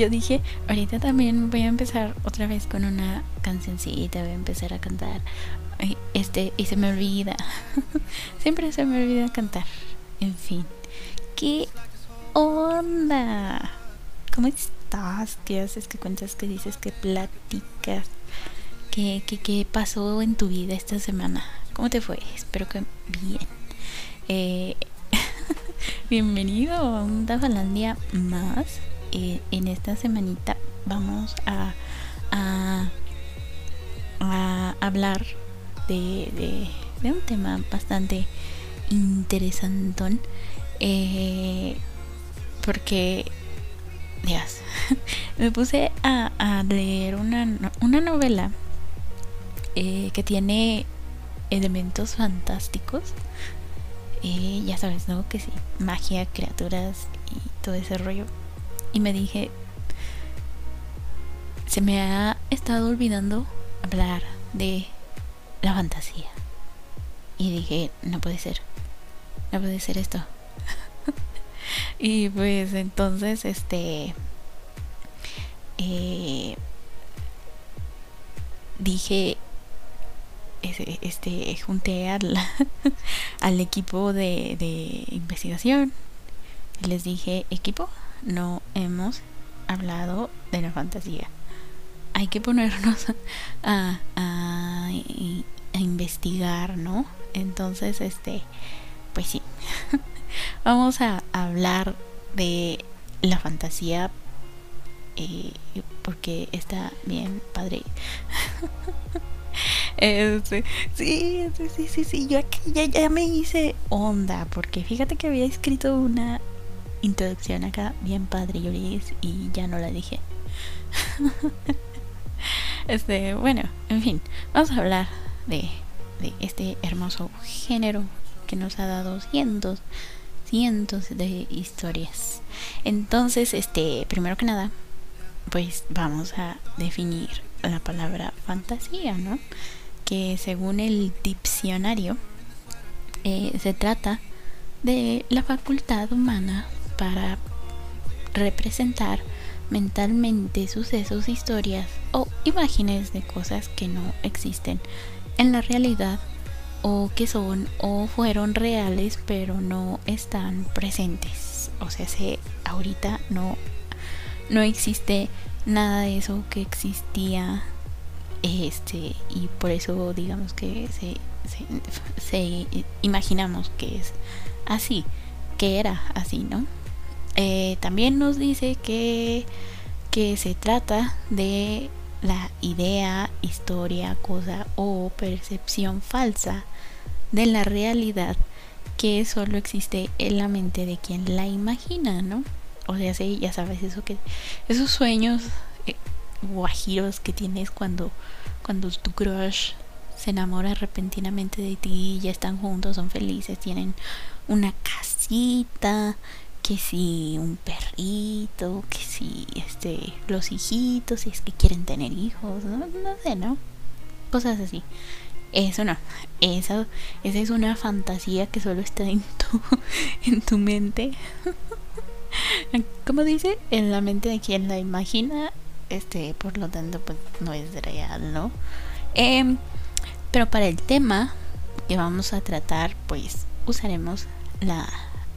yo dije, ahorita también voy a empezar otra vez con una cancioncita, voy a empezar a cantar. Este, y se me olvida. Siempre se me olvida cantar. En fin. ¿Qué onda? ¿Cómo estás? ¿Qué haces? ¿Qué cuentas? ¿Qué dices? ¿Qué platicas? ¿Qué, qué, qué pasó en tu vida esta semana? ¿Cómo te fue? Espero que bien. Eh, bienvenido a un Dafalandia más. Eh, en esta semanita vamos a, a, hablar de, un tema bastante interesantón. Eh, porque, Dios, me puse a, a leer una, una novela eh, que tiene elementos fantásticos. Eh, ya sabes, ¿no? Que sí, magia, criaturas y todo ese rollo. Y me dije, se me ha estado olvidando hablar de la fantasía. Y dije, no puede ser, no puede ser esto. y pues entonces, este, eh, dije, este, junté al, al equipo de, de investigación les dije, equipo, no hemos hablado de la fantasía. Hay que ponernos a, a, investigar, ¿no? Entonces, este, pues sí, vamos a hablar de la fantasía eh, porque está bien padre. Este, sí, sí, sí, sí, yo aquí ya, ya me hice onda, porque fíjate que había escrito una introducción acá bien padre y ya no la dije. este, bueno, en fin, vamos a hablar de, de este hermoso género que nos ha dado cientos, cientos de historias. Entonces, este, primero que nada, pues vamos a definir la palabra fantasía, ¿no? Que según el diccionario eh, se trata de la facultad humana para representar mentalmente sucesos, historias o imágenes de cosas que no existen en la realidad o que son o fueron reales pero no están presentes. O sea, se ahorita no no existe nada de eso que existía este y por eso digamos que se, se, imaginamos que es así que era así no eh, también nos dice que que se trata de la idea historia cosa o percepción falsa de la realidad que solo existe en la mente de quien la imagina no o sea, sí, ya sabes, eso que esos sueños eh, guajiros que tienes cuando cuando tu crush se enamora repentinamente de ti, ya están juntos, son felices, tienen una casita, que si un perrito, que si este los hijitos, si es que quieren tener hijos, no, sé, ¿no? Cosas así. Eso no, eso, esa es una fantasía que solo está en tu, en tu mente. Como dice, en la mente de quien la imagina, este, por lo tanto, pues no es real, ¿no? Em, pero para el tema que vamos a tratar, pues usaremos la,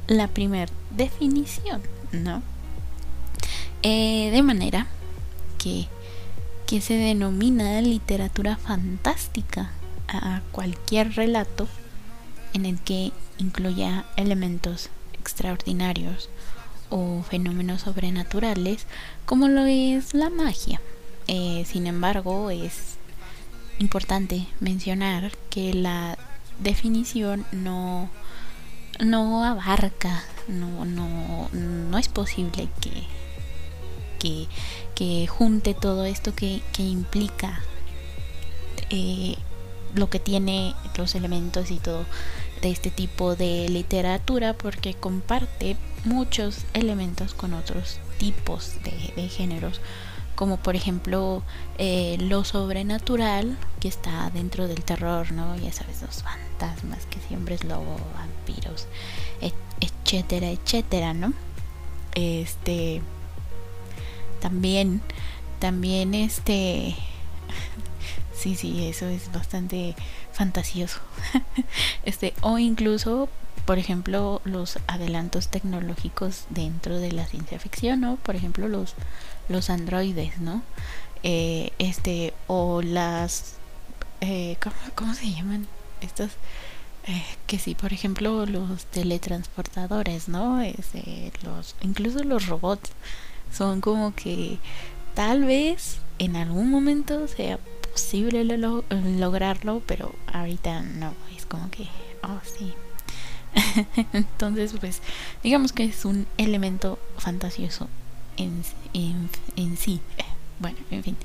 la primera definición, ¿no? Eh, de manera que, que se denomina literatura fantástica a cualquier relato en el que incluya elementos extraordinarios o fenómenos sobrenaturales como lo es la magia. Eh, sin embargo, es importante mencionar que la definición no, no abarca, no, no, no es posible que, que, que junte todo esto que, que implica eh, lo que tiene los elementos y todo de este tipo de literatura porque comparte muchos elementos con otros tipos de, géneros como por ejemplo eh, lo sobrenatural que está dentro del terror, ¿no? Ya sabes, los fantasmas, que siempre es lobo, vampiros, etcétera, etcétera, ¿no? Este también, también este, sí, sí, eso es bastante fantasioso. este, o incluso, por ejemplo, los adelantos tecnológicos dentro de la ciencia ficción, ¿no? Por ejemplo, los, los androides, ¿no? Eh, este, o las, eh, ¿cómo, se llaman? Estos, eh, que sí, por ejemplo, los teletransportadores, ¿no? Este, los, incluso los robots son como que tal vez en algún momento sea posible lograrlo, pero ahorita no, es como que, oh sí. Entonces, pues, digamos que es un elemento fantasioso en, en, en sí. Bueno, en fin.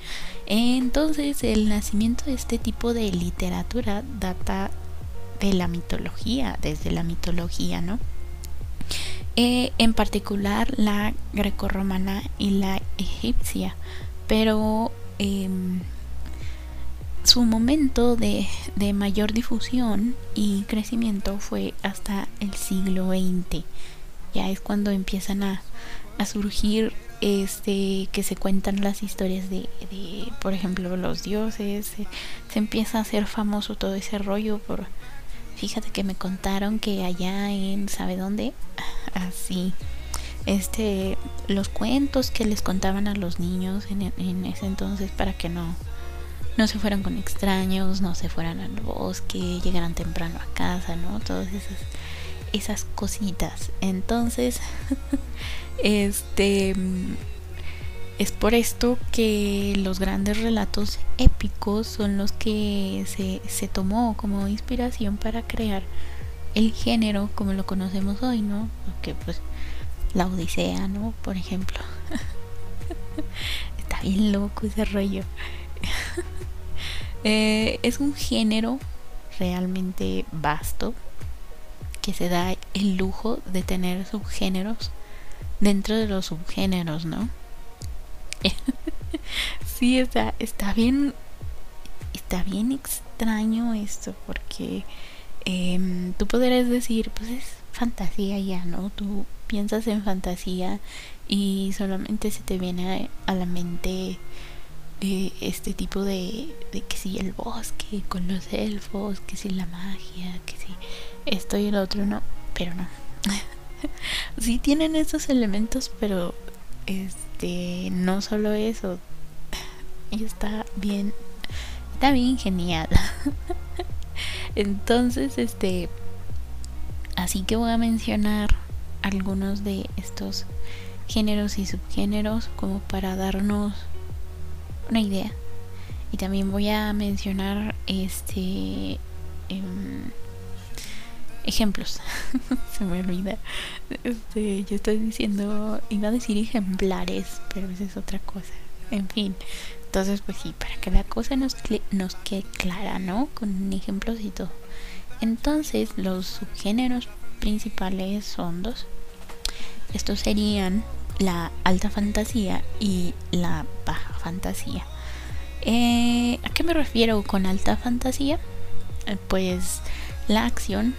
Entonces, el nacimiento de este tipo de literatura data de la mitología, desde la mitología, ¿no? Eh, en particular la grecorromana y la egipcia, pero em, su momento de, mayor difusión y crecimiento fue hasta el siglo XX. Ya es cuando empiezan a, surgir este que se cuentan las historias de, por ejemplo los dioses se, se, empieza a hacer famoso todo ese rollo por fíjate que me contaron que allá en sabe dónde así este los cuentos que les contaban a los niños en, ese entonces para que no no se fueran con extraños no se fueran al bosque llegaran temprano a casa no todas esas esas cositas. Entonces este es por esto que los grandes relatos épicos son los que se, se tomó como inspiración para crear el género como lo conocemos hoy, ¿no? Porque pues la Odisea, ¿no? Por ejemplo. Está bien loco ese rollo. Eh, es un género realmente vasto que se da el lujo de tener subgéneros dentro de los subgéneros, ¿no? sí, está, está bien. Está bien extraño esto. Porque em, tú podrías decir, pues es fantasía ya, ¿no? Tú piensas en fantasía y solamente se te viene a, la mente eh, este tipo de, de que si el bosque con los elfos, que si la magia, que si esto y el otro, no, pero no. sí tienen esos elementos, pero este no solo eso está bien está bien genial entonces este así que voy a mencionar algunos de estos géneros y subgéneros como para darnos una idea. Y también voy a mencionar este em, ejemplos. Se me olvida. Este, yo estoy diciendo, iba a decir ejemplares, pero esa es otra cosa. En fin. Entonces, pues sí, para que la cosa nos, nos quede clara, ¿no? Con ejemplos y todo. Entonces, los subgéneros principales son dos. Estos serían la alta fantasía y la baja fantasía. Eh, ¿A qué me refiero con alta fantasía? Eh, pues la acción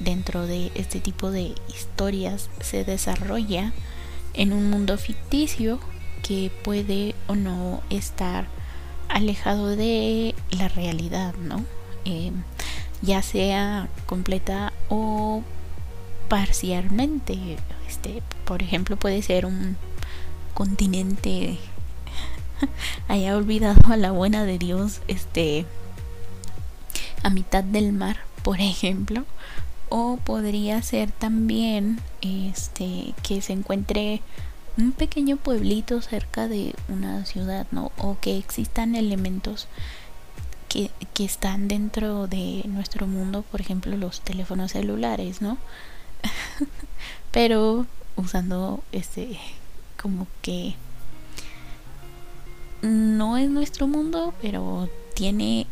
dentro de este tipo de historias se desarrolla en un mundo ficticio que puede o no estar alejado de la realidad, ¿no? Eh, ya sea completa o parcialmente. Este, por ejemplo, puede ser un continente haya olvidado a la buena de Dios, este, a mitad del mar, por ejemplo, o podría ser también este que se encuentre un pequeño pueblito cerca de una ciudad, ¿no? O que existan elementos que, que están dentro de nuestro mundo, por ejemplo, los teléfonos celulares, ¿no? Pero usando este como que no es nuestro mundo, pero tiene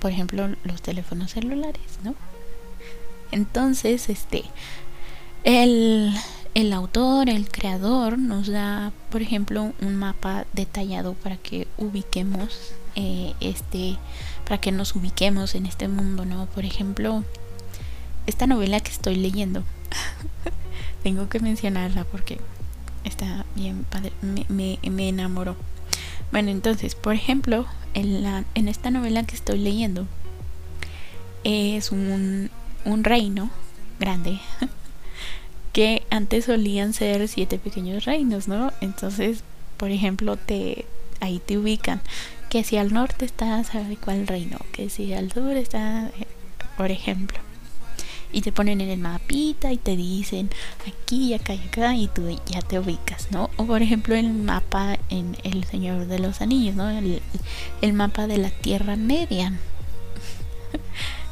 por ejemplo los teléfonos celulares, ¿no? Entonces, este, el, el autor, el creador, nos da, por ejemplo, un mapa detallado para que ubiquemos eh, este, para que nos ubiquemos en este mundo, ¿no? Por ejemplo, esta novela que estoy leyendo, tengo que mencionarla porque está bien padre, me, me, me enamoró. Bueno, entonces, por ejemplo, en, la, en esta novela que estoy leyendo, es un, un reino grande que antes solían ser siete pequeños reinos, ¿no? Entonces, por ejemplo, te ahí te ubican que si al norte está, ¿sabe cuál reino? Que si al sur está, eh, por ejemplo. Y te ponen en el mapita y te dicen aquí, acá y acá y tú ya te ubicas, ¿no? O por ejemplo el mapa en El Señor de los Anillos, ¿no? El, el mapa de la Tierra Media.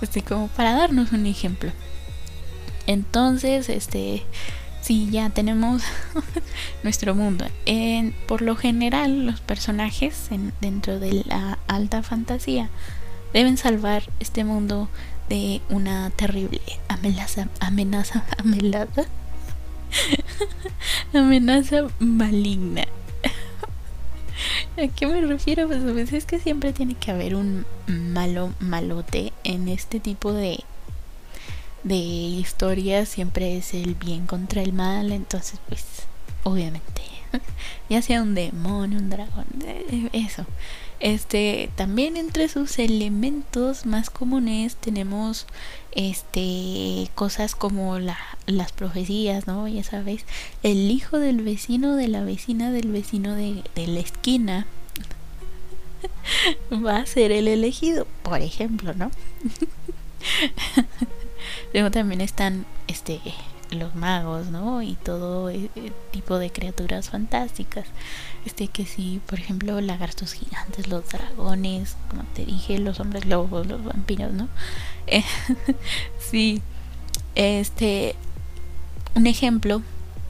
Así como para darnos un ejemplo. Entonces, este, sí, ya tenemos nuestro mundo. Por lo general, los personajes en, dentro de la alta fantasía deben salvar este mundo de una terrible amenaza, amenaza, amenaza, amenaza maligna. ¿A qué me refiero? Pues, pues es que siempre tiene que haber un malo malote en este tipo de de historia siempre es el bien contra el mal, entonces pues obviamente ya sea un demonio, un dragón, eh, eso. Este, también entre sus elementos más comunes tenemos este cosas como la, las profecías, ¿no? Ya sabes, el hijo del vecino de la vecina del vecino de, de la esquina va a ser el elegido, por ejemplo, ¿no? Luego también están este los magos, ¿no? Y todo e, e, tipo de criaturas fantásticas. Este que sí, por ejemplo, lagartos gigantes, los dragones, como te dije, los hombres lobos, los vampiros, ¿no? Eh, sí. Este un ejemplo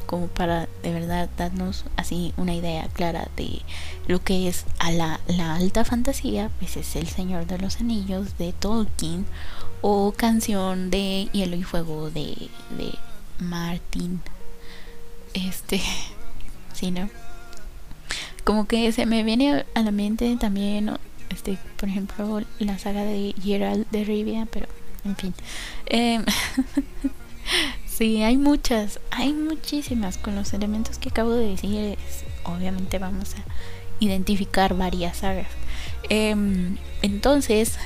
como para de verdad darnos así una idea clara de lo que es a la, la alta fantasía, pues es El Señor de los Anillos de Tolkien o Canción de Hielo y Fuego de, de Martin. Este, sí, ¿no? Como que se me viene a la mente también, este, por ejemplo, la saga de Gerald de Rivia, pero en fin. Eh, Sí, hay muchas, hay muchísimas. Con los elementos que acabo de decir, obviamente vamos a identificar varias sagas. Em, entonces,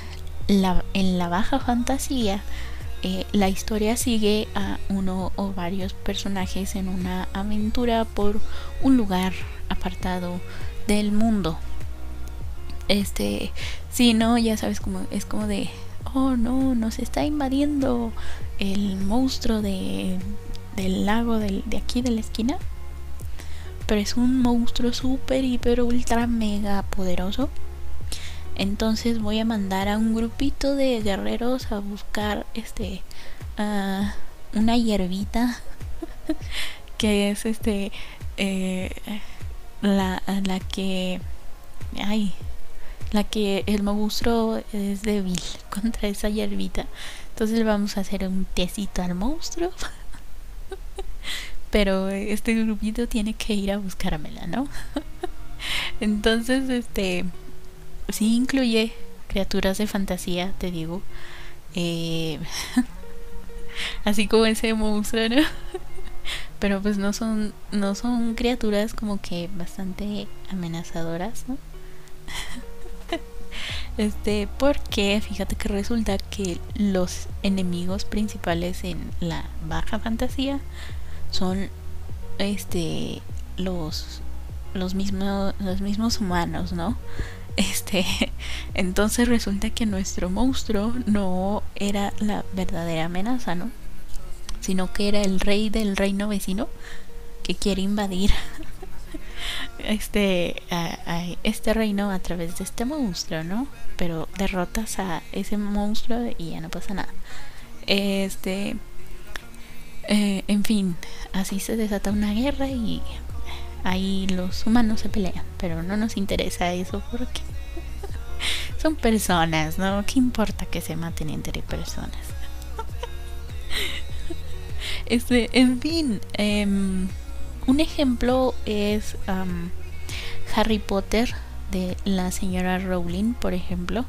en la baja fantasía, eh, la historia sigue a uno o varios personajes en una aventura por un lugar apartado del mundo. Este, si no, ya sabes cómo es como de oh no, nos está invadiendo el monstruo de, del lago de aquí de la esquina. Pero es un monstruo super, hiper, ultra, mega poderoso. Entonces voy a mandar a un grupito de guerreros a buscar este una hierbita que es este eh, la, la que ay la que el monstruo es débil contra esa hierbita. Entonces vamos a hacer un tecito al monstruo. Pero este grupito tiene que ir a buscármela, ¿no? Entonces, este sí incluye criaturas de fantasía, te digo. Eh, así como ese monstruo, ¿no? Pero pues no son no son criaturas como que bastante amenazadoras, ¿no? Este, porque fíjate que resulta que los enemigos principales en la baja fantasía son este los los mismos los mismos humanos, ¿no? Este, entonces resulta que nuestro monstruo no era la verdadera amenaza, ¿no? Sino que era el rey del reino vecino que quiere invadir este, este reino a través de este monstruo, ¿no? Pero derrotas a ese monstruo y ya no pasa nada. Este, eh, en fin, así se desata una guerra y ahí los humanos se pelean, pero no nos interesa eso porque son personas, ¿no? ¿Qué importa que se maten entre personas? este, en fin, eh, un ejemplo es Harry Potter de la señora Rowling, por ejemplo.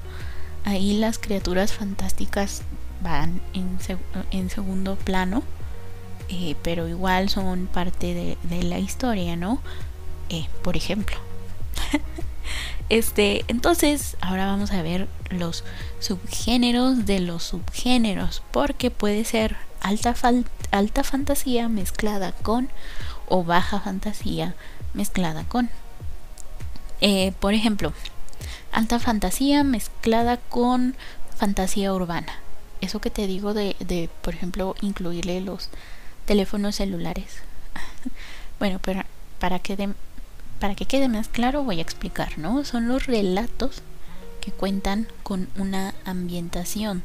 Ahí las criaturas fantásticas van en, segundo plano. Eh, pero igual son parte de, la historia, ¿no? Eh, por ejemplo. este, entonces, ahora vamos a ver los subgéneros de los subgéneros, porque puede ser alta, alta fantasía mezclada con o baja fantasía mezclada con. Eh, por ejemplo, alta fantasía mezclada con fantasía urbana. Eso que te digo de, de por ejemplo, incluirle los teléfonos celulares. bueno, pero para que, para que quede más claro voy a explicar, ¿no? Son los relatos que cuentan con una ambientación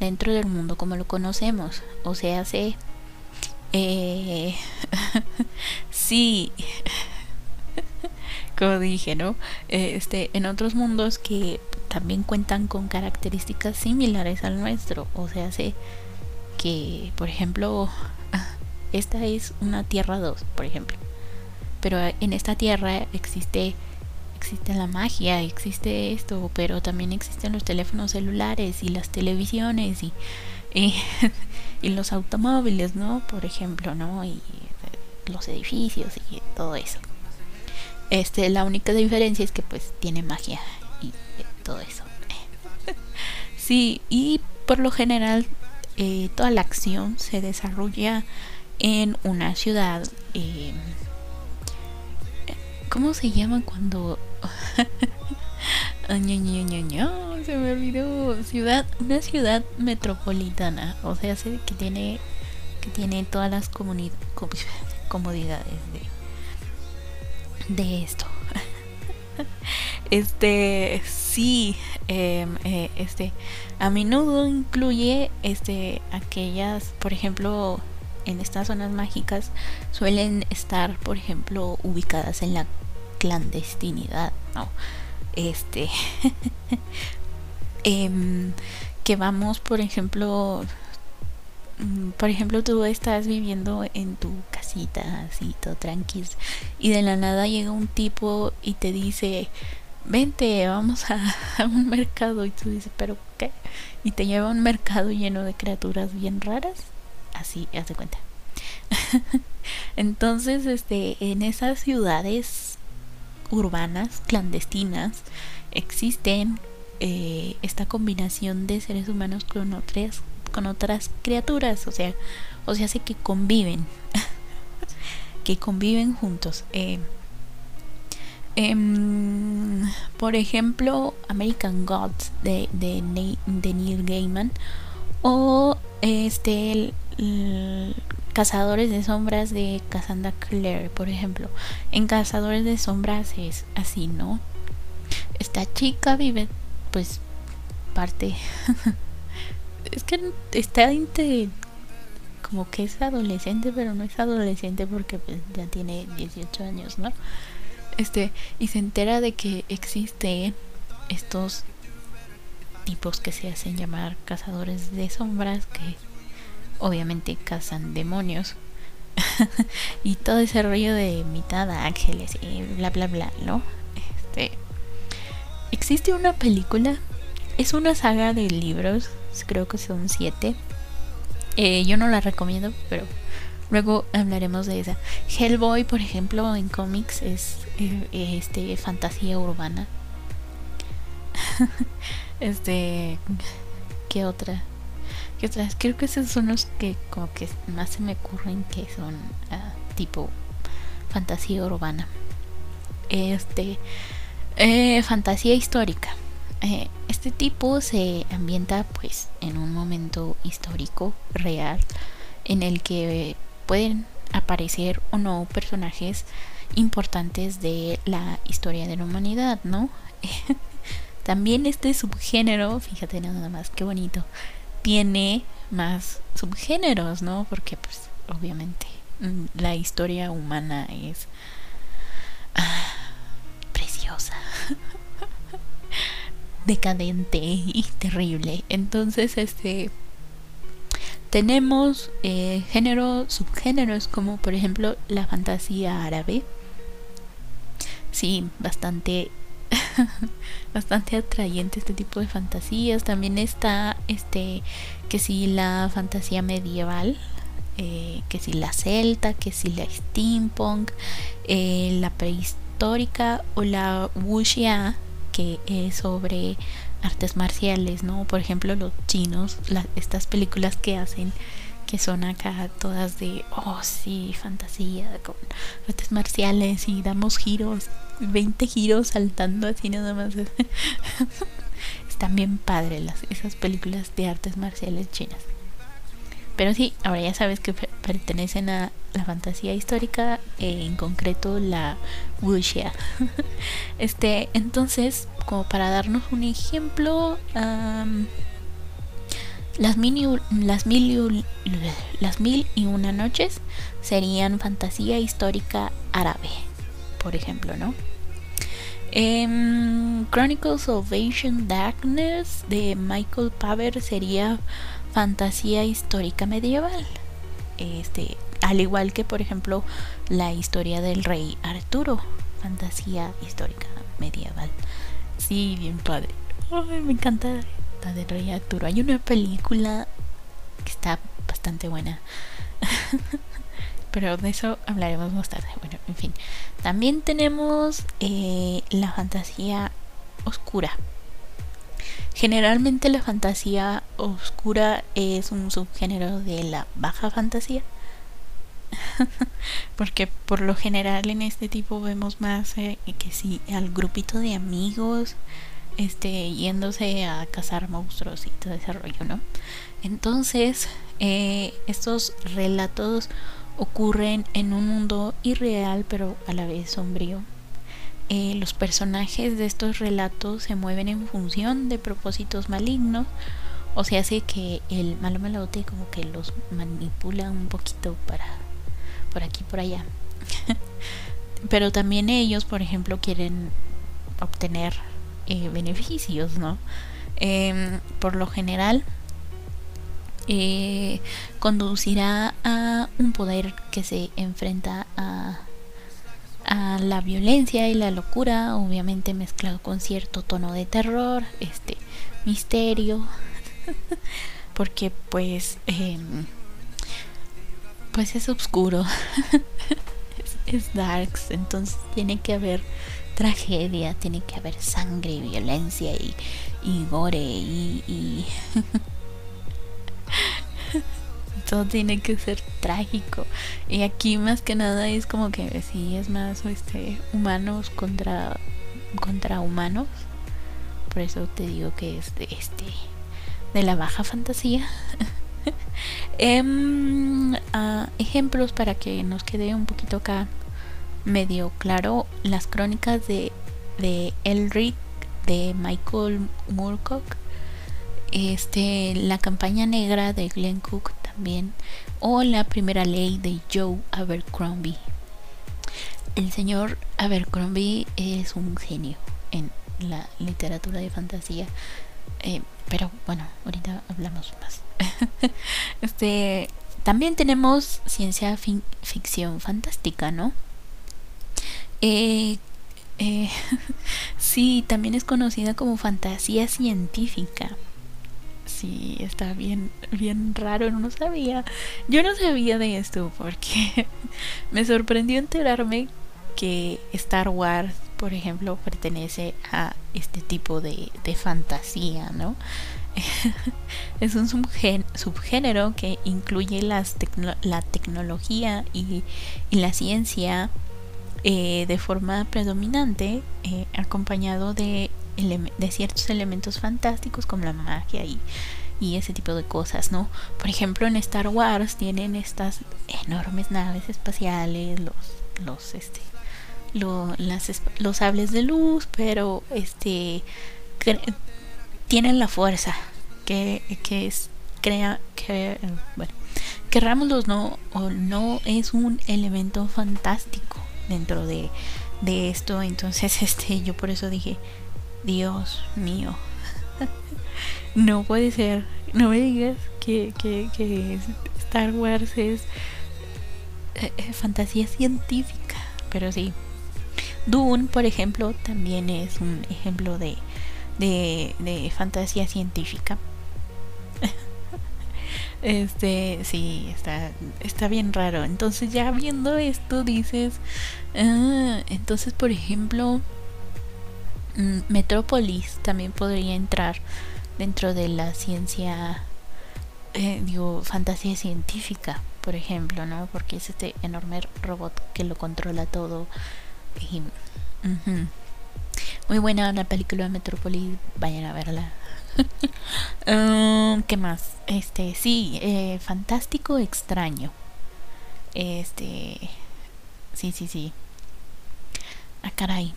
dentro del mundo como lo conocemos. O sea, se... Eh, sí, como dije, ¿no? Este, en otros mundos que también cuentan con características similares al nuestro. O sea, sé que, por ejemplo, esta es una Tierra 2, por ejemplo. Pero en esta Tierra existe existe la magia, existe esto, pero también existen los teléfonos celulares y las televisiones y, y, los automóviles, ¿no? Por ejemplo, ¿no? Y eh, los edificios y todo eso. Este, la única diferencia es que pues tiene magia y eh, todo eso. sí, y por lo general eh, toda la acción se desarrolla en una ciudad. Eh, ¿Cómo se llama cuando... se me olvidó. Ciudad, una ciudad metropolitana. O sea, que tiene que tiene todas las comodidades de, de esto. este sí em, eh, este a menudo incluye este aquellas por ejemplo en estas zonas mágicas suelen estar, por ejemplo, ubicadas en la clandestinidad, ¿no? Este, em, que vamos, por ejemplo, mm, por ejemplo, tú estás viviendo en tu casita, así, todo tranquilo, y de la nada llega un tipo y te dice, vente, vamos a, a, un mercado, y tú dices, pero ¿qué? Y te lleva a un mercado lleno de criaturas bien raras así, haz de cuenta. Entonces, este, en esas ciudades urbanas, clandestinas, existen eh, esta combinación de seres humanos con otras, con otras criaturas, o sea, o sea, hace que conviven, que conviven juntos. Eh, em, por ejemplo, American Gods de, de, de Neil Gaiman o este Cazadores de Sombras de Cassandra Clare, por ejemplo. En Cazadores de Sombras es así, ¿no? Esta chica vive, pues, parte. es que está como que es adolescente, pero no es adolescente porque pues, ya tiene 18 años, ¿no? Este, y se entera de que existen estos tipos que se hacen llamar cazadores de sombras que obviamente cazan demonios y todo ese rollo de mitad ángeles y bla bla bla, ¿no? Este existe una película, es una saga de libros, creo que son siete. Eh, yo no la recomiendo, pero luego hablaremos de esa. Hellboy, por ejemplo, en cómics es eh, este fantasía urbana. este, ¿qué otra? Creo que esos son los que como que más se me ocurren que son ah, tipo fantasía urbana. Este, eh, fantasía histórica. Eh, este tipo se ambienta pues en un momento histórico real en el que pueden aparecer o no personajes importantes de la historia de la humanidad, ¿no? También este subgénero, fíjate nada más, qué bonito, tiene más subgéneros, ¿no? Porque pues obviamente mm, la historia humana es ah, preciosa, decadente y terrible. Entonces, este tenemos eh, géneros, subgéneros como por ejemplo la fantasía árabe. Sí, bastante bastante atrayente este tipo de fantasías. También está este que si la fantasía medieval eh, que si la celta, que si la steampunk, eh, la prehistórica o la wuxia, que es sobre artes marciales, ¿no? Por ejemplo, los chinos, estas películas que hacen que son acá todas de, oh sí, fantasía, con artes marciales y damos giros, 20 giros saltando así nada más. Están bien padres las, esas películas de artes marciales chinas. Pero sí, ahora ya sabes que pertenecen a la fantasía histórica, eh, en concreto la wuxia. este, entonces, como para darnos un ejemplo, las, mil, las, mil, las mil y una noches serían fantasía histórica árabe, por ejemplo, ¿no? Em, Chronicles of Ancient Darkness de Michael Paver sería fantasía histórica medieval. Este, al igual que por ejemplo la historia del rey Arturo, fantasía histórica medieval. Sí, bien padre. me encanta la del rey Arturo. Hay una película que está bastante buena. Pero de eso hablaremos más tarde. Bueno, en fin. También tenemos eh, la fantasía oscura. Generalmente la fantasía oscura es un subgénero de la baja fantasía. Porque por lo general en este tipo vemos más eh, que si al grupito de amigos este yéndose a cazar monstruos y todo ese rollo, ¿no? Entonces, eh, estos relatos ocurren en un mundo irreal pero a la vez sombrío. Eh, los personajes de estos relatos se mueven en función de propósitos malignos o se hace que el malo malote como que los manipula un poquito para por aquí por allá. Pero también ellos por ejemplo quieren obtener eh, beneficios no em, por lo general eh, conducirá a un poder que se enfrenta a a la violencia y la locura, obviamente mezclado con cierto tono de terror, este misterio, porque pues em, pues es oscuro, es, darks, entonces tiene que haber tragedia, tiene que haber sangre y violencia y, y gore y, y todo tiene que ser trágico. Y aquí más que nada es como que sí es más este humanos contra contra humanos. Por eso te digo que es de este de la baja fantasía. Em, ah, ejemplos para que nos quede un poquito acá medio claro las crónicas de de Elric de Michael Moorcock este la campaña negra de Glenn Cook también, o la primera ley de Joe Abercrombie. El señor Abercrombie es un genio en la literatura de fantasía, eh, pero bueno, ahorita hablamos más. este, también tenemos ciencia ficción fantástica, ¿no? Eh, eh, sí, también es conocida como fantasía científica sí, está bien, bien raro, no sabía. Yo no sabía de esto porque me sorprendió enterarme que Star Wars, por ejemplo, pertenece a este tipo de, fantasía, ¿no? es un subgénero que incluye la tecnología y, la ciencia eh, de forma predominante, eh, acompañado de de ciertos elementos fantásticos como la magia y, y ese tipo de cosas, ¿no? Por ejemplo, en Star Wars tienen estas enormes naves espaciales, los, los, este, los sables de luz, pero este tienen la fuerza que, que es crea que bueno querrámoslo no no es un elemento fantástico dentro de, de esto entonces este yo por eso dije Dios mío. no puede ser. No me digas que, que, Star Wars es eh, eh, fantasía científica. Pero sí. Dune, por ejemplo, también es un ejemplo de, de, de fantasía científica. Este, sí, está, está bien raro. Entonces ya viendo esto dices, ah, entonces por ejemplo, Metrópolis también podría entrar dentro de la ciencia, eh, digo, fantasía científica, por ejemplo, ¿no? Porque es este enorme robot que lo controla todo. Muy buena la película Metrópolis, vayan a verla. Um, ¿Qué más? Este, sí, eh, fantástico extraño. Este, sí, sí, sí. Ah, caray.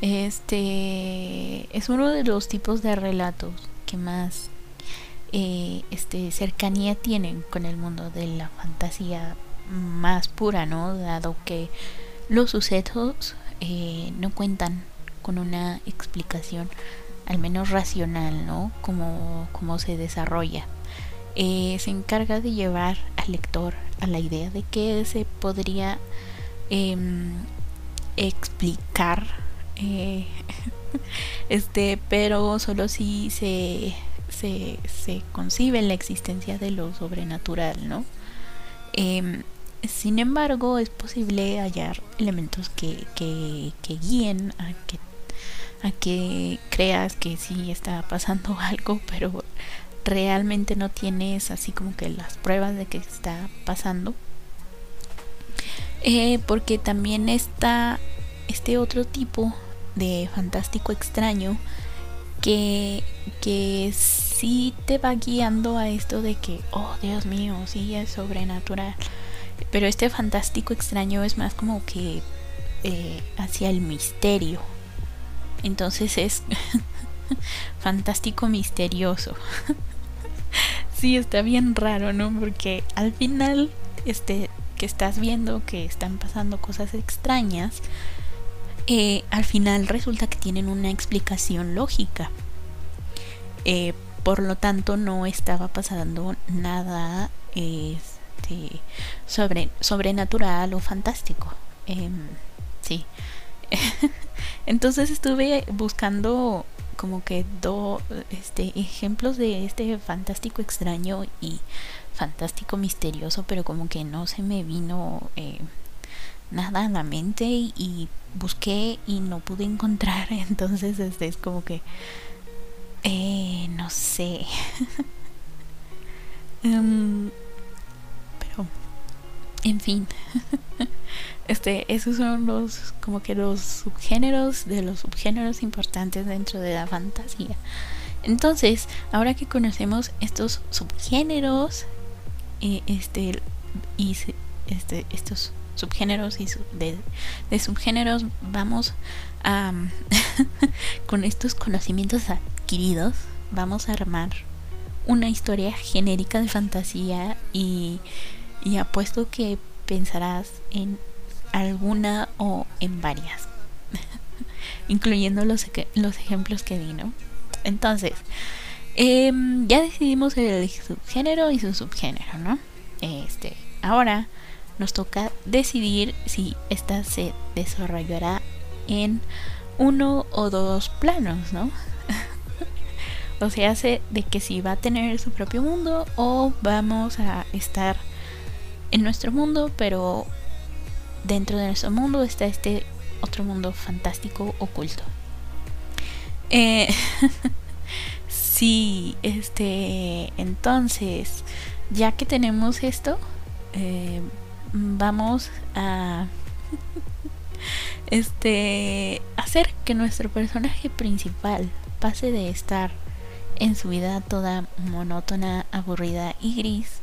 Este es uno de los tipos de relatos que más eh, este, cercanía tienen con el mundo de la fantasía más pura, ¿no? Dado que los sucesos eh, no cuentan con una explicación al menos racional, ¿no? Como, como se desarrolla. Eh, se encarga de llevar al lector a la idea de que se podría em, explicar eh, este pero solo si se, se, se, concibe la existencia de lo sobrenatural no em, sin embargo es posible hallar elementos que, que, que guíen a que a que creas que sí está pasando algo, pero realmente no tienes así como que las pruebas de que está pasando. Eh, porque también está este otro tipo de fantástico extraño que, que sí te va guiando a esto de que, oh Dios mío, sí es sobrenatural. Pero este fantástico extraño es más como que eh, hacia el misterio entonces es fantástico misterioso. sí, está bien raro, ¿no? Porque al final, este, que estás viendo que están pasando cosas extrañas, eh, al final resulta que tienen una explicación lógica. Eh, por lo tanto, no estaba pasando nada este, sobre, sobrenatural o fantástico. Em, sí. Entonces estuve buscando como que dos este, ejemplos de este fantástico extraño y fantástico misterioso, pero como que no se me vino eh, nada a la mente y, busqué y no pude encontrar. Entonces este es como que eh, no sé. um, pero en fin. Este, esos son los como que los subgéneros de los subgéneros importantes dentro de la fantasía. Entonces, ahora que conocemos estos subgéneros, eh, este, y este, estos subgéneros y de, subgéneros, vamos a, con estos conocimientos adquiridos, vamos a armar una historia genérica de fantasía y, y apuesto que pensarás en alguna o en varias, incluyendo los, los ejemplos que di, ¿no? Entonces, em, ya decidimos el subgénero y su subgénero, ¿no? Este, ahora nos toca decidir si esta se desarrollará en uno o dos planos, ¿no? o sea, hace de que si va a tener su propio mundo o vamos a estar en nuestro mundo, pero dentro de nuestro mundo está este otro mundo fantástico oculto. Eh, sí, este, entonces, ya que tenemos esto, eh, vamos a este hacer que nuestro personaje principal pase de estar en su vida toda monótona, aburrida y gris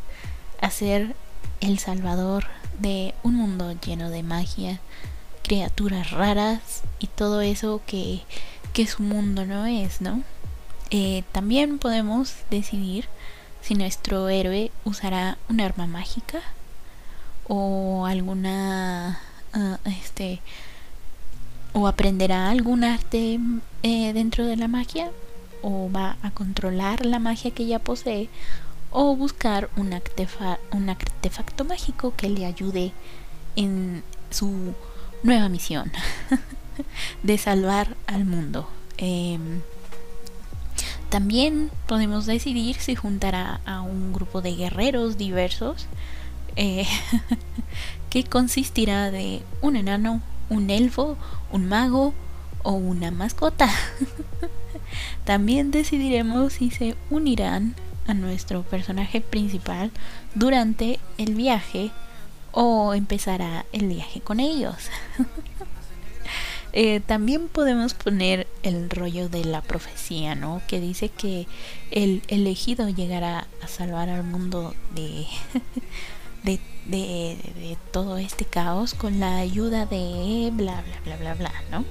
a ser el salvador de un mundo lleno de magia, criaturas raras y todo eso que, que su mundo no es, ¿no? Eh, también podemos decidir si nuestro héroe usará un arma mágica o alguna ah, este o aprenderá algún arte eh, dentro de la magia o va a controlar la magia que ya posee o buscar un, un artefacto mágico que le ayude en su nueva misión de salvar al mundo. Em, también podemos decidir si juntar a, un grupo de guerreros diversos eh, que consistirá de un enano, un elfo, un mago o una mascota. También decidiremos si se unirán a nuestro personaje principal durante el viaje o empezará el viaje con ellos. Eh, también podemos poner el rollo de la profecía, ¿no? Que dice que el elegido llegará a salvar al mundo de, de, de, todo este caos con la ayuda de bla, bla, bla, bla, bla, ¿no?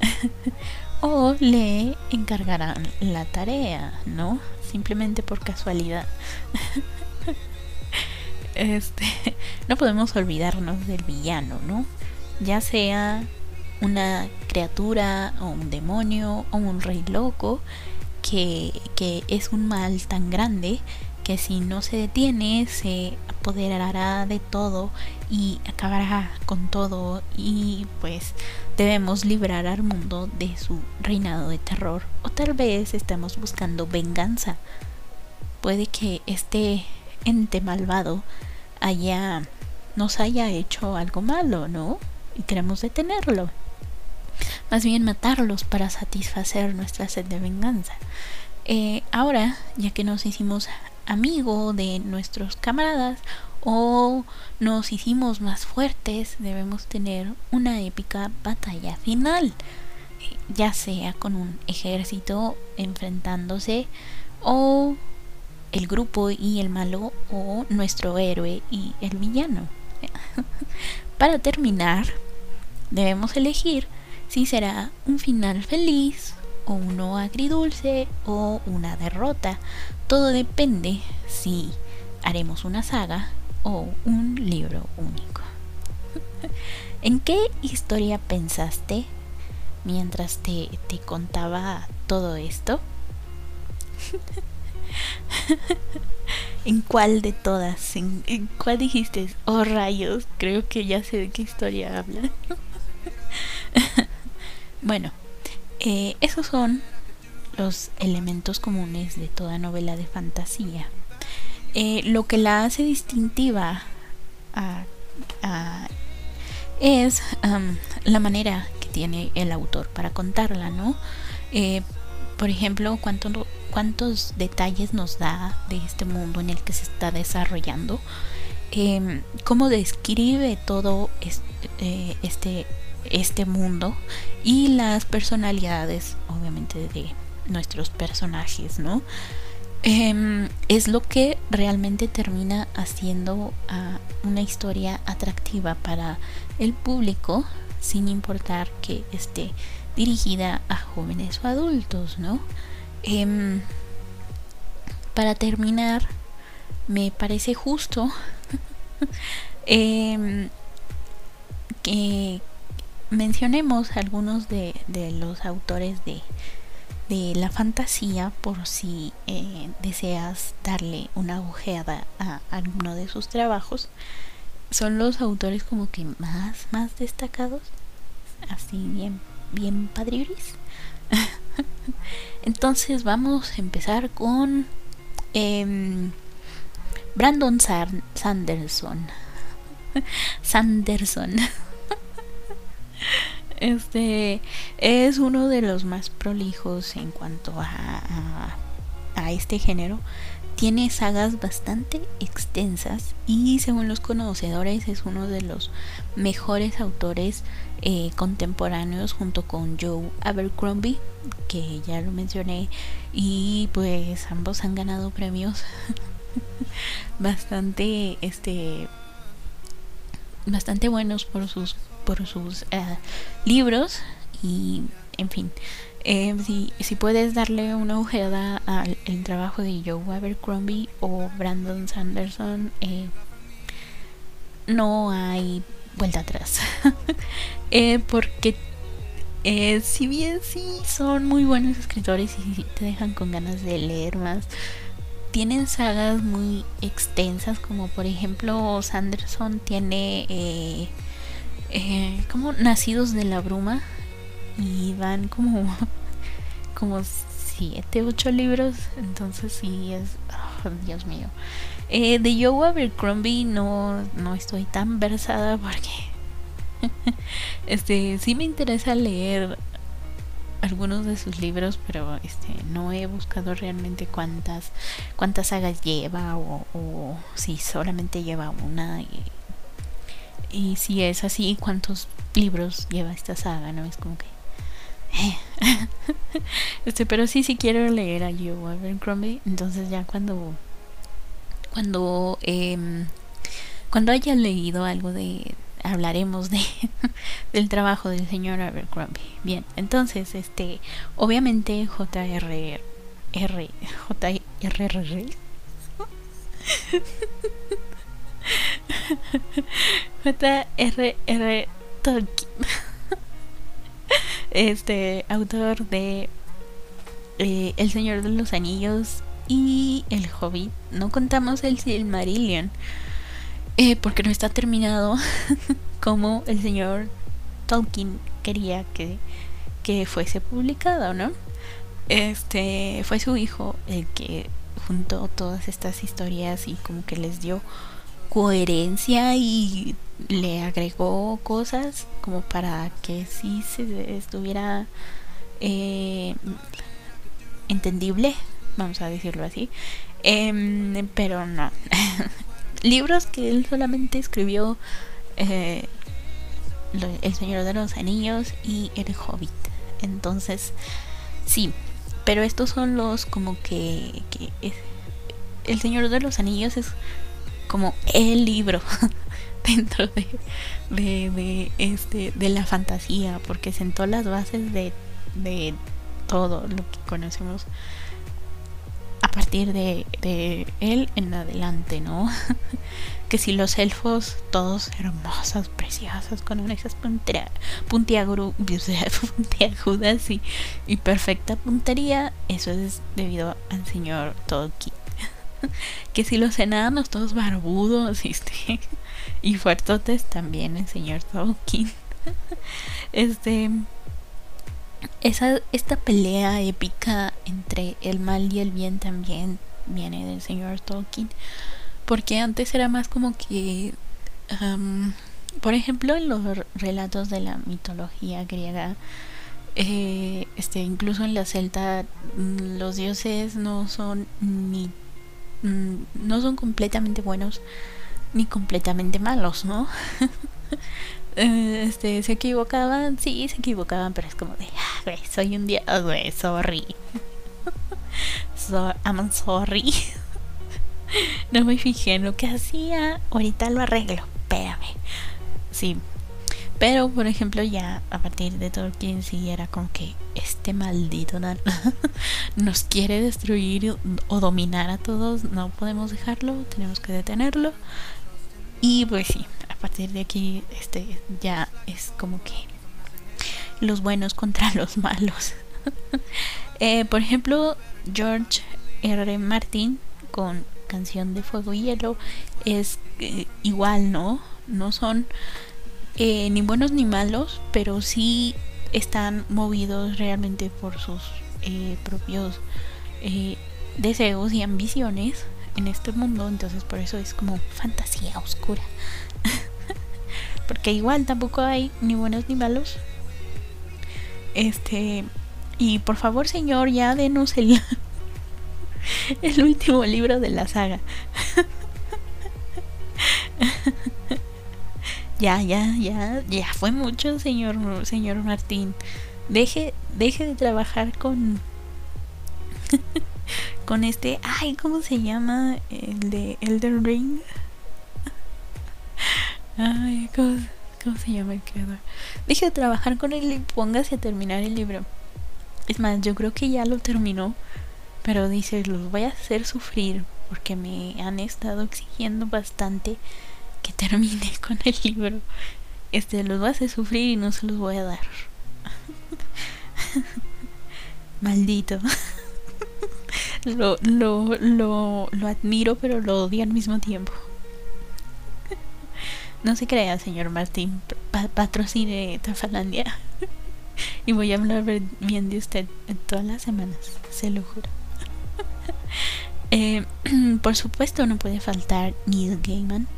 o le encargarán la tarea, ¿no? Simplemente por casualidad. este, no podemos olvidarnos del villano, ¿no? Ya sea una criatura o un demonio o un rey loco que, que es un mal tan grande que si no se detiene se apoderará de todo y acabará con todo y pues debemos librar al mundo de su reinado de terror. O tal vez estamos buscando venganza. Puede que este ente malvado haya nos haya hecho algo malo no y queremos detenerlo. Más bien matarlos para satisfacer nuestra sed de venganza. Eh, ahora, ya que nos hicimos amigo de nuestros camaradas o nos hicimos más fuertes, debemos tener una épica batalla final, ya sea con un ejército enfrentándose o el grupo y el malo o nuestro héroe y el villano. Para terminar, debemos elegir si será un final feliz o uno agridulce o una derrota. Todo depende si haremos una saga o un libro único. ¿En qué historia pensaste mientras te, te contaba todo esto? ¿En cuál de todas? ¿En, ¿En, cuál dijiste? Oh rayos, creo que ya sé de qué historia habla. Bueno, eh, esos son los elementos comunes de toda novela de fantasía. Eh, lo que la hace distintiva es la manera que tiene el autor para contarla, ¿no? Eh, por ejemplo, cuántos detalles nos da de este mundo en el que se está desarrollando, em, cómo describe todo este, este este mundo y las personalidades, obviamente, de nuestros personajes, ¿no? Em, es lo que realmente termina haciendo a una historia atractiva para el público, sin importar que esté dirigida a jóvenes o adultos, ¿no? Em, para terminar, me parece justo em, que, mencionemos algunos de, los autores de, la fantasía por si eh, deseas darle una ojeada a alguno de sus trabajos. Son los autores como que más, más destacados. Así bien, bien padriris. Entonces vamos a empezar con em, Brandon Sanderson. Sanderson. Este es uno de los más prolijos en cuanto a, a, este género. Tiene sagas bastante extensas y según los conocedores es uno de los mejores autores eh, contemporáneos junto con Joe Abercrombie, que ya lo mencioné, y pues ambos han ganado premios bastante este bastante buenos por sus por sus eh, libros. Y en fin eh, si, si, puedes darle una ojeada al trabajo de Joe Abercrombie o Brandon Sanderson eh, no hay vuelta atrás. Porque si bien sí son muy buenos escritores y te dejan con ganas de leer más tienen sagas muy extensas como por ejemplo Sanderson tiene eh, como nacidos de la bruma y van como como siete, ocho libros. Entonces sí es, oh, Dios mío. Eh, de Joe Abercrombie no, no estoy tan versada porque este sí me interesa leer algunos de sus libros, pero este no he buscado realmente cuántas cuántas sagas lleva o, si solamente lleva una y, y si es así, cuántos libros lleva esta saga, ¿no? Es como que este, pero sí, sí quiero leer a Joe Abercrombie. Entonces ya cuando cuando eh, cuando haya leído algo de hablaremos de del trabajo del señor Abercrombie. Bien, entonces este obviamente J.R. R. J.R.R. J.R.R. Tolkien este autor de eh, El Señor de los Anillos y El Hobbit. No contamos el Silmarillion eh, porque no está terminado como el señor Tolkien quería que, que fuese publicado, ¿no? Este fue su hijo el que juntó todas estas historias y como que les dio coherencia y le agregó cosas como para que sí se estuviera eh, entendible, vamos a decirlo así. Em, pero no. Libros que él solamente escribió eh, El Señor de los Anillos y El Hobbit. Entonces, sí. Pero estos son los como que, que El Señor de los Anillos es como el libro dentro de, de, este, de la fantasía, porque sentó las bases de, de todo lo que conocemos partir de, de él en adelante, ¿no? que si los elfos, todos hermosas, preciosas, con esas puntiagudas y, y perfecta puntería, eso es debido al señor Tolkien. que si los enanos todos barbudos este, y fuertotes también el señor Tolkien. este esa esta pelea épica entre el mal y el bien también viene del señor Tolkien porque antes era más como que por ejemplo en los relatos de la mitología griega eh, este incluso en la celta mm, los dioses no son ni Mm, no son completamente buenos ni completamente malos, ¿no? Eh, este, se equivocaban, sí, se equivocaban, pero es como de, ah, soy un dios, güey, sorry. so, sorry. no me fijé en lo que hacía, ahorita lo arreglo, espérame. Sí, pero, por ejemplo, ya a partir de Tolkien sí era como que este maldito nos quiere destruir o dominar a todos. No podemos dejarlo, tenemos que detenerlo. Y pues sí, partir de aquí este ya es como que los buenos contra los malos. eh, por ejemplo, George R. Martin con Canción de Fuego y Hielo es eh, igual, ¿no? No son eh, ni buenos ni malos, pero sí están movidos realmente por sus eh, propios deseos y ambiciones en este mundo, entonces por eso es como fantasía oscura. Porque igual tampoco hay ni buenos ni malos. Este, y por favor, señor, ya denos el el último libro de la saga. Ya, ya, ya, ya fue mucho, señor, señor Martín. Deje, deje de trabajar con con este, ay, ¿cómo se llama? El de Elder Ring. Ay, ¿cómo, se llama el creador? Deje de trabajar con él y póngase a terminar el libro. Es más, yo creo que ya lo terminó, pero dice, los voy a hacer sufrir porque me han estado exigiendo bastante que termine con el libro. Este, los voy a hacer sufrir y no se los voy a dar. Maldito. lo, lo, lo, lo admiro, pero lo odio al mismo tiempo. No se crea, señor Martín. patrocine Tafalandia. y voy a hablar bien de usted en todas las semanas, se lo juro. Eh, por supuesto no puede faltar Neil Gaiman.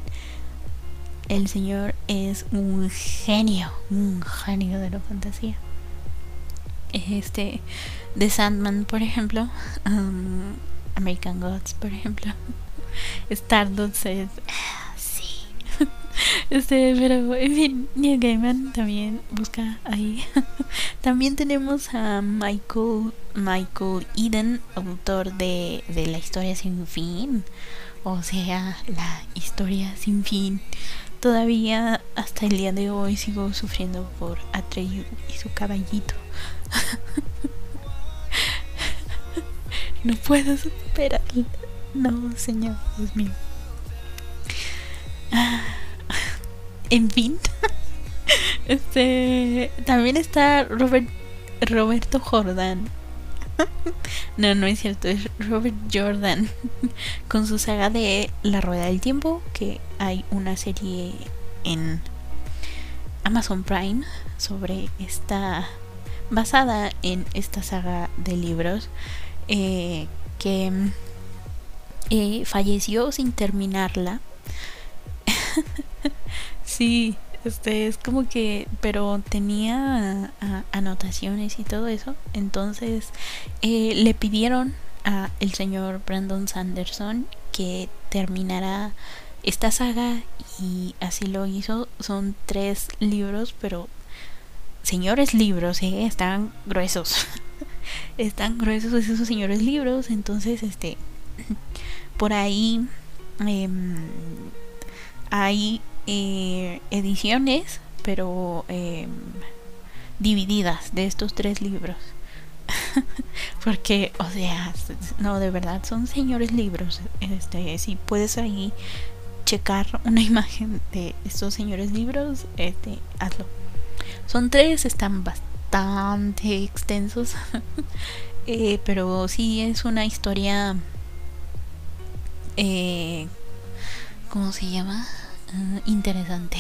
El señor es un genio, un genio de la fantasía. Este, The Sandman, por ejemplo, um, American Gods, por ejemplo, Stardust es este, pero en fin, Neil Gaiman también busca ahí. también tenemos a Michael Michael Eden, autor de, de La historia sin fin. O sea, la historia sin fin. Todavía hasta el día de hoy sigo sufriendo por Atreyu y su caballito. no puedo superarlo. No, señor, Dios mío. Ah. En fin. Este. También está Robert. Roberto Jordan. No, no es cierto, es Robert Jordan. Con su saga de La Rueda del Tiempo. Que hay una serie en Amazon Prime sobre esta. basada en esta saga de libros. Eh, que eh, falleció sin terminarla. Sí, este es como que, pero tenía anotaciones y todo eso. Entonces eh, le pidieron a el señor Brandon Sanderson que terminara esta saga y así lo hizo. Son tres libros, pero señores libros, ¿eh? están gruesos. están gruesos esos señores libros. Entonces, este, por ahí em, hay eh, ediciones, pero em, divididas de estos tres libros. Porque, o sea, no, de verdad, son señores libros. Este, si puedes ahí checar una imagen de estos señores libros, este, hazlo. Son tres, están bastante extensos. eh, pero sí es una historia. Eh, ¿Cómo se llama? Ah, interesante.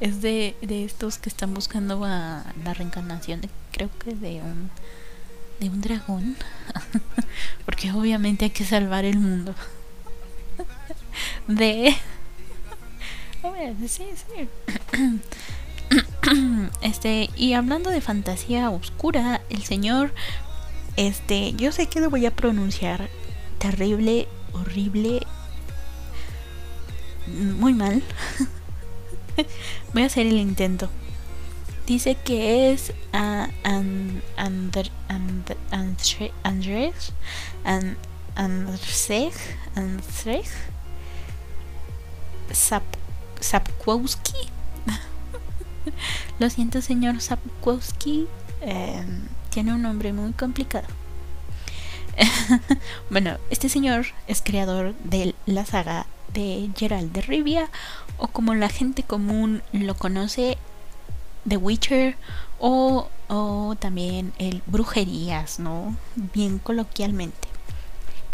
Es de, de estos que están buscando a la reencarnación, de, creo que de un, de un dragón. Porque obviamente hay que salvar el mundo. De... Sí, sí. Este, y hablando de fantasía oscura, el señor, este, yo sé que lo voy a pronunciar terrible, horrible, muy mal. Voy a hacer el intento. Dice que es a and, Andrés Andrés Andrzej Andrzej Sapkowski. Lo siento, señor Sapkowski. Em, tiene un nombre muy complicado. bueno, este señor es creador de la saga de Gerald de Rivia o como la gente común lo conoce, The Witcher o, o también el Brujerías, ¿no? Bien coloquialmente,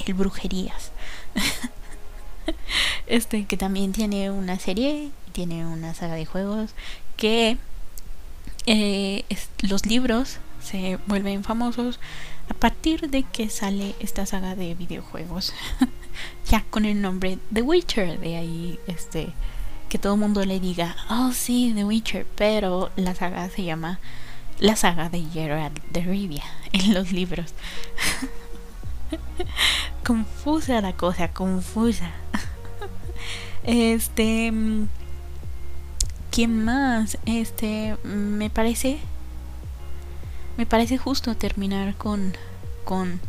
el Brujerías. este que también tiene una serie, tiene una saga de juegos que eh, los libros se vuelven famosos a partir de que sale esta saga de videojuegos. ya con el nombre The Witcher, de ahí este que todo el mundo le diga, oh sí, The Witcher, pero la saga se llama la saga de Gerard de Rivia en los libros. confusa la cosa, confusa. este, ¿quién más? Este, me parece, me parece justo terminar con, con,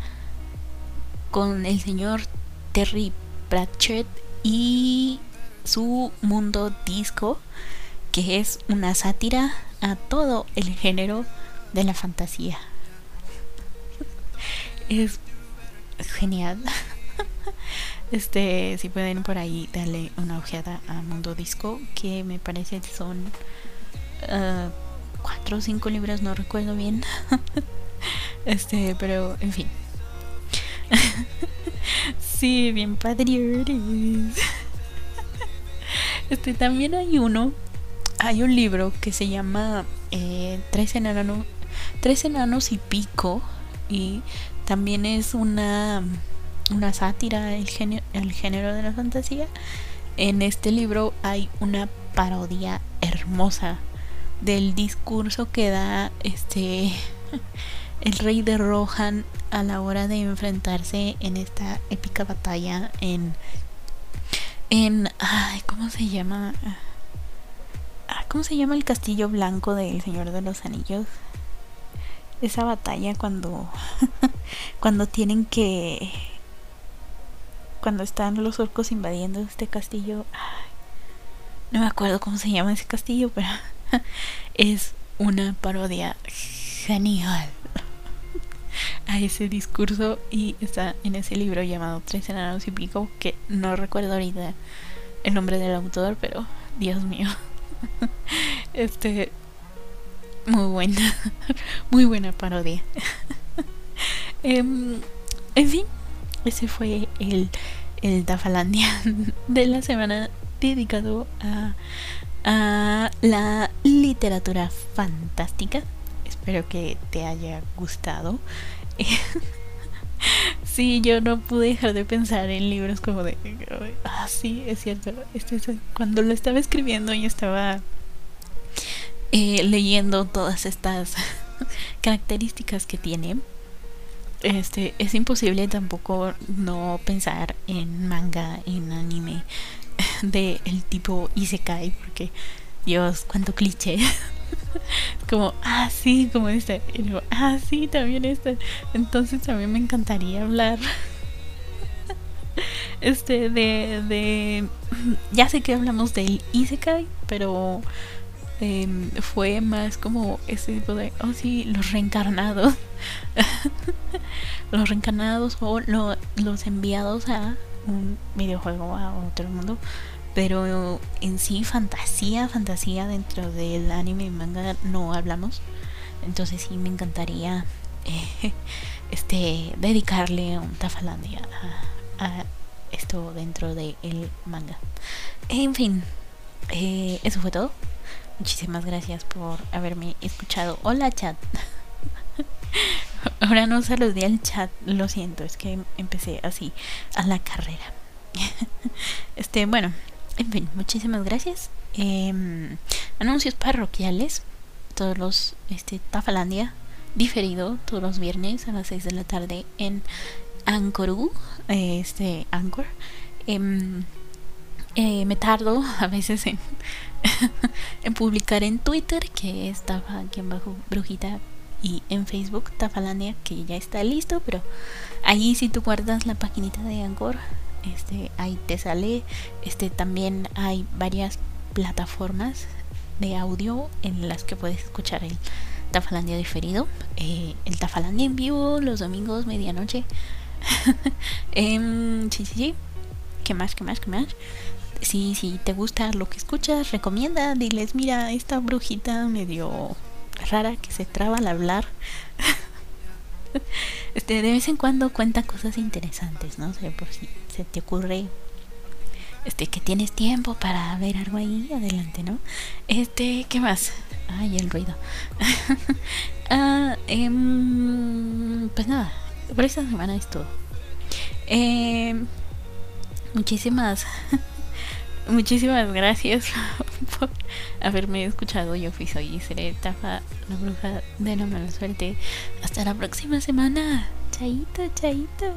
con el señor Terry Pratchett y su mundo disco, que es una sátira a todo el género de la fantasía. es genial. Este, si pueden por ahí darle una ojeada a Mundo Disco, que me parece son uh, cuatro o cinco libros, no recuerdo bien. este, pero en fin. Sí, bien padre Este también hay uno, hay un libro que se llama eh, Tres enanos, Tres enanos y pico. Y también es una, una sátira el género, el género de la fantasía. En este libro hay una parodia hermosa del discurso que da este el rey de Rohan a la hora de enfrentarse en esta épica batalla en en ay, ¿cómo se llama? Ah, ¿Cómo se llama el castillo blanco del Señor de los Anillos? Esa batalla cuando cuando tienen que cuando están los orcos invadiendo este castillo. no me acuerdo cómo se llama ese castillo, pero es una parodia genial a ese discurso y está en ese libro llamado Tres enanos y pico que no recuerdo ahorita el nombre del autor pero Dios mío. Este muy buena muy buena parodia. Em, en fin ese fue el el Tafalandia de la semana dedicado a, a la literatura fantástica espero que te haya gustado sí, yo no pude dejar de pensar en libros como de, ah, sí, es cierto. Este, cuando lo estaba escribiendo y estaba eh, leyendo todas estas características que tiene, este, es imposible tampoco no pensar en manga, en anime de tipo Isekai, porque Dios, cuánto cliché. como, ah, sí, como este. Y luego, ah, sí, también este. Entonces mí me encantaría hablar. este, de, de. Ya sé que hablamos del Isekai, pero. Em, fue más como ese tipo de, oh sí, los reencarnados. los reencarnados o los enviados a un videojuego, a otro mundo pero en sí fantasía, fantasía dentro del anime y manga no hablamos. Entonces sí me encantaría eh, este dedicarle un Tafalandia a, esto dentro del manga. En fin, eh, eso fue todo. Muchísimas gracias por haberme escuchado. Hola chat. Ahora no saludé al chat, lo siento, es que empecé así a la carrera. este, bueno, en fin, muchísimas gracias. Em, anuncios parroquiales. Todos los, este, Tafalandia, diferido todos los viernes a las 6 de la tarde en Anchor, este, Anchor. Em, eh, me tardo a veces en, publicar en Twitter, que es Tafa, aquí abajo, brujita, y en Facebook, Tafalandia, que ya está listo, pero ahí si tú guardas la paginita de Anchor, este ahí te sale este también hay varias plataformas de audio en las que puedes escuchar el Tafalandia diferido eh, el Tafalandia en vivo los domingos medianoche. Eh, sí sí sí. Qué más qué más qué más si si te gusta lo que escuchas recomienda diles mira esta brujita medio rara que se traba al hablar este, de vez en cuando cuenta cosas interesantes, ¿no? sé, por si te ocurre este que tienes tiempo para ver algo ahí adelante, ¿no? Este, ¿qué más? Ay, el ruido. ah, eh, pues nada, por esta semana es todo. Eh, muchísimas Muchísimas gracias por haberme escuchado. Yo fui soy seré Tafa, la bruja de la mala suerte. Hasta la próxima semana. Chaito, chaito.